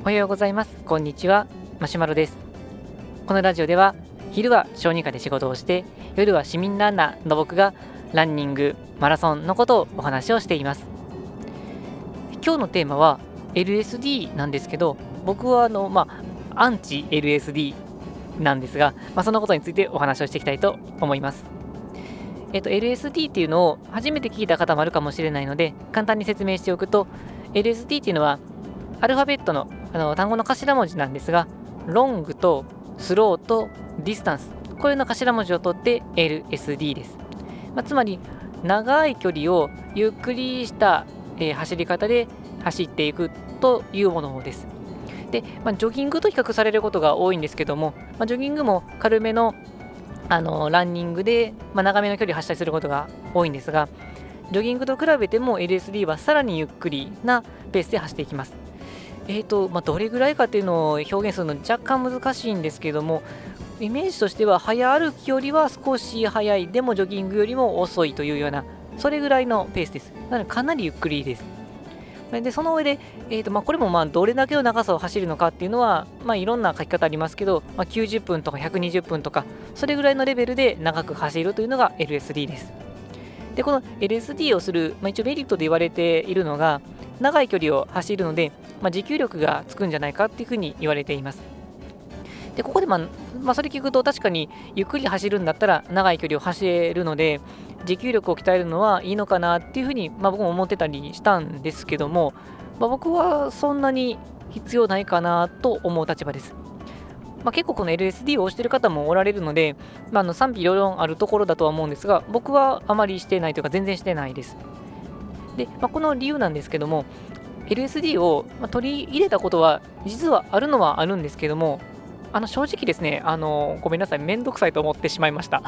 おはようございます。こんにちは。マシュマロです。このラジオでは昼は小児科で仕事をして夜は市民ランナーの僕がランニングマラソンのことをお話をしています。今日のテーマは LSD なんですけど僕はあのまあアンチ LSD なんですが、まあ、そのことについてお話をしていきたいと思います。えっと、LSD っていうのを初めて聞いた方もあるかもしれないので簡単に説明しておくと LSD っていうのはアルファベットのあの単語の頭文字なんですがロングとスローとディスタンス。これの頭文字を取って LSD です、まあ、つまり長い距離をゆっくりした、えー、走り方で走っていくというものです。で、まあ、ジョギングと比較されることが多いんですけども、まあ、ジョギングも軽めのあのランニングで、まあ、長めの距離走ったりすることが多いんですがジョギングと比べても LSD はさらにゆっくりなペースで走っていきます。えーとまあ、どれぐらいかっていうのを表現するの若干難しいんですけどもイメージとしては早歩きよりは少し早いでもジョギングよりも遅いというようなそれぐらいのペースです。なのでかなりゆっくりです。でその上で、えーとまあ、これもまあどれだけの長さを走るのかっていうのは、まあ、いろんな書き方ありますけど、まあ、90分とか120分とかそれぐらいのレベルで長く走るというのが LSD です。でこの LSD をする、まあ、一応メリットで言われているのが長い距離を走るので、まあ、持久力がつくんじゃないかっていうふうに言われています。でここで、まあ、まあ、それ聞くと確かにゆっくり走るんだったら長い距離を走れるので持久力を鍛えるのはいいのかなっていうふうに、まあ、僕も思ってたりしたんですけども、まあ、僕はそんなに必要ないかなと思う立場です。まあ、結構この LSD を押してる方もおられるので、まあ、あの賛否両論あるところだとは思うんですが僕はあまりしてないというか全然してないです。で、まあ、この理由なんですけども LSD を取り入れたことは実はあるのはあるんですけどもあの正直ですねあのごめんなさいめんどくさいと思ってしまいました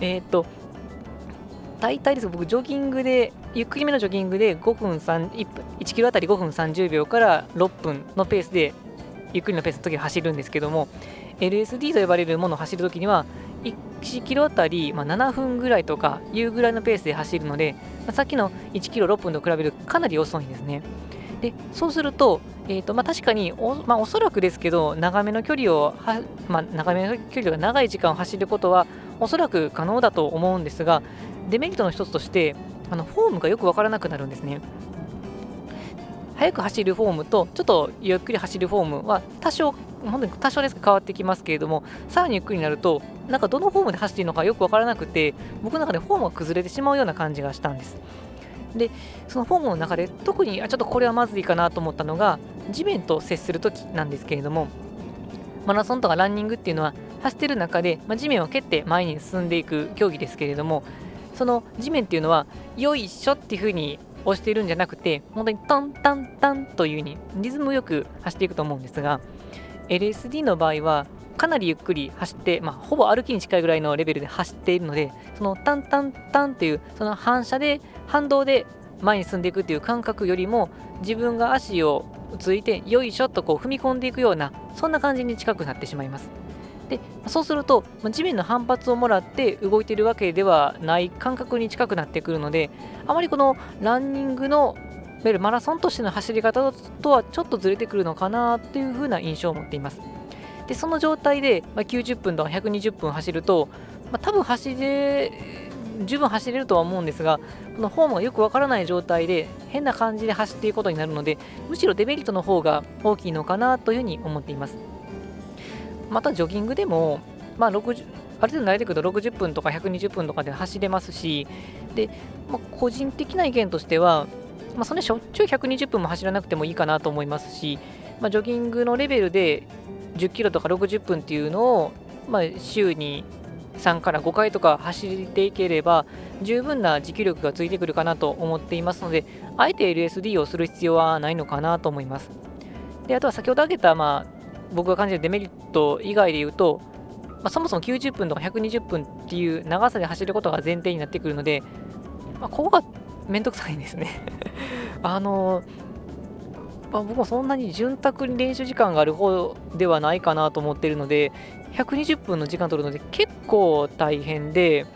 えっと、大体です、僕、ジョギングで、ゆっくりめのジョギングで5分3、1, 1キロあたり5分30秒から6分のペースで、ゆっくりのペースの時は走るんですけども、LSD と呼ばれるものを走るときには、1キロあたり、まあ、7分ぐらいとかいうぐらいのペースで走るので、まあ、さっきの1キロ6分と比べるとかなり遅いんですね。でそうすると、えーとまあ、確かにお,、まあ、おそらくですけど長めの距離をは、まあ、長めの距離が長い時間を走ることはおそらく可能だと思うんですがデメリットの一つとしてあのフォームがよく分からなくなるんですね。速く走るフォームとちょっとゆっくり走るフォームは多少本当に多少ですが変わってきますけれどもさらにゆっくりになるとなんかどのフォームで走っているのかよく分からなくて僕の中でフォームが崩れてしまうような感じがしたんです。でそのフォームの中で特にあちょっとこれはまずいかなと思ったのが地面と接するときなんですけれどもマラソンとかランニングっていうのは走ってる中で、まあ、地面を蹴って前に進んでいく競技ですけれどもその地面っていうのはよいしょっていう風に押しているんじゃなくて本当にタンタンタンという風にリズムよく走っていくと思うんですが LSD の場合はかなりゆっくり走って、まあ、ほぼ歩きに近いぐらいのレベルで走っているのでそのタンタンタンというその反射で反動で前に進んでいくという感覚よりも自分が足をついてよいしょとこう踏み込んでいくようなそんな感じに近くなってしまいます。でそうすると地面の反発をもらって動いているわけではない感覚に近くなってくるのであまりこのランニングのいわゆるマラソンとしての走り方とはちょっとずれてくるのかなというふうな印象を持っています。でその状態で、ま90分とか120分走ると、まあ、多分走れ十分走れるとは思うんですがこのフォームがよくわからない状態で変な感じで走っていくことになるのでむしろデメリットの方が大きいのかなというふうに思っています。またジョギングでも、まあ、60ある程度慣れてくると60分とか120分とかで走れますしで、まあ、個人的な意見としては、まあ、そんなしょっちゅう120分も走らなくてもいいかなと思いますし、まあ、ジョギングのレベルで10キロとか60分っていうのを、まあ、週に3から5回とか走っていければ十分な持久力がついてくるかなと思っていますのであえて LSD をする必要はないのかなと思います。であとは先ほど挙げた、まあ、僕が感じるデメリット以外で言うと、まあ、そもそも90分とか120分っていう長さで走ることが前提になってくるので、まあ、ここがめんどくさいんですね。あのま、僕もそんなに潤沢に練習時間がある方ではないかなと思ってるので120分の時間取るので結構大変で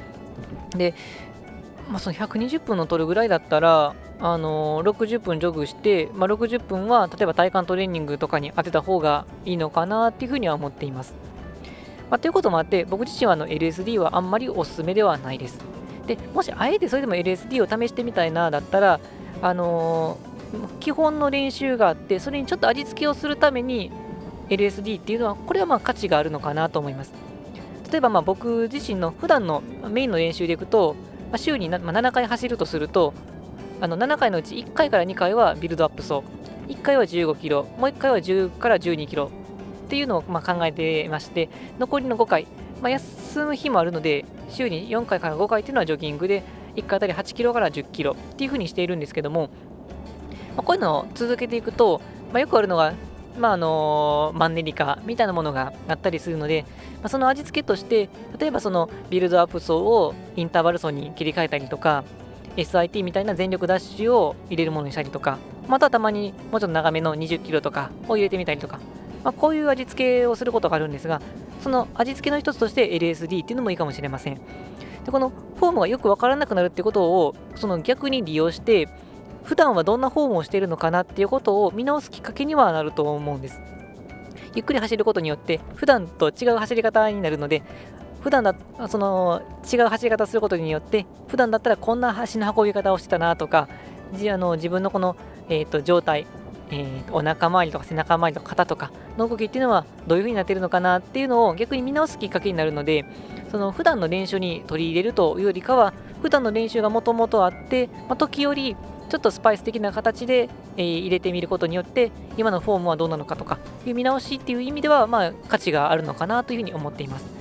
で、まあ、その120分の取るぐらいだったらあのー、60分ジョグして、まあ、60分は例えば体幹トレーニングとかに当てた方がいいのかなっていうふうには思っています。まあ、ということもあって僕自身はあの LSD はあんまりおすすめではないです。でもしあえてそれでも LSD を試してみたいなだったら、あのー、基本の練習があってそれにちょっと味付けをするために LSD っていうのはこれはまあ価値があるのかなと思います。例えばまあ僕自身の普段のメインの練習でいくと、まあ、週に7回走るとするとあの7回のうち1回から2回はビルドアップ走1回は15キロ。もう1回は10から12キロ。っていうのをま考えてまして残りの5回、まあ、休む日もあるので週に4回から5回っていうのはジョギングで1回あたり8キロから10キロっていうふうにしているんですけども、まあ、こういうのを続けていくと、まあ、よくあるのがまああのマンネリ化みたいなものがあったりするので、まあ、その味付けとして例えばそのビルドアップ走をインターバル走に切り替えたりとか SIT みたいな全力ダッシュを入れるものにしたりとか、またたまにもうちょっと長めの20キロとかを入れてみたりとか、まあ、こういう味付けをすることがあるんですが、その味付けの一つとして LSD っていうのもいいかもしれません。でこのフォームがよくわからなくなるってことをその逆に利用して普段はどんなフォームをしているのかなっていうことを見直すきっかけにはなると思うんです。ゆっくり走ることによって普段と違う走り方になるので普段だその違う走り方することによって普段だったらこんな足の運び方をしてたなとかじあの自分のこの、えーと、状態、えー、お腹周りとか背中周りとか肩とかの動きっていうのはどういう風になってるのかなっていうのを逆に見直すきっかけになるのでその普段の練習に取り入れるというよりかは普段の練習がもともとあって、まあ、時折ちょっとスパイス的な形で、えー、入れてみることによって今のフォームはどうなのかとかいう見直しっていう意味では、まあ、価値があるのかなというふうに思っています。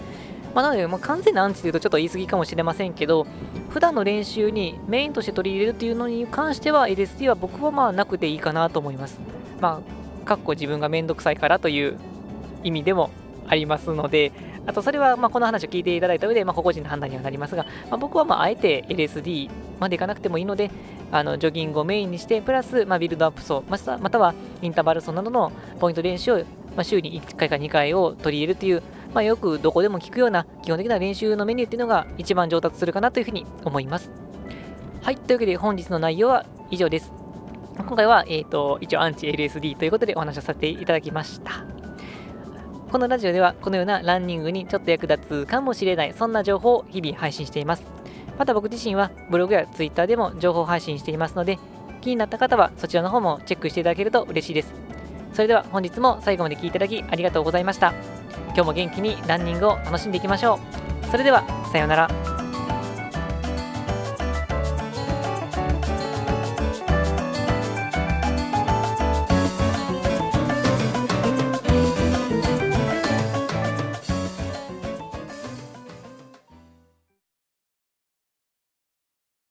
まあ、なので、まあ、完全なアンチというとちょっと言い過ぎかもしれませんけど、普段の練習にメインとして取り入れるというのに関しては、LSD は僕はまあなくていいかなと思います。まあ、かっこ自分がめんどくさいからという意味でもありますので、あとそれはまこの話を聞いていただいた上で、まあ、個々人の判断にはなりますが、まあ、僕はまああえて LSD までいかなくてもいいので、あのジョギングをメインにして、プラスまビルドアップ走、またはインターバル走などのポイント練習をま週に1回か2回を取り入れるというまあ、よくどこでも聞くような基本的な練習のメニューっていうのが一番上達するかなというふうに思います。はい、というわけで本日の内容は以上です。今回は、えーと、一応アンチ LSD ということでお話をさせていただきました。このラジオではこのようなランニングにちょっと役立つかもしれないそんな情報を日々配信しています。また僕自身はブログや Twitter でも情報配信していますので気になった方はそちらの方もチェックしていただけると嬉しいです。それでは本日も最後まで聴いていただきありがとうございました。今日も元気にランニングを楽しんでいきましょう。それではさようなら。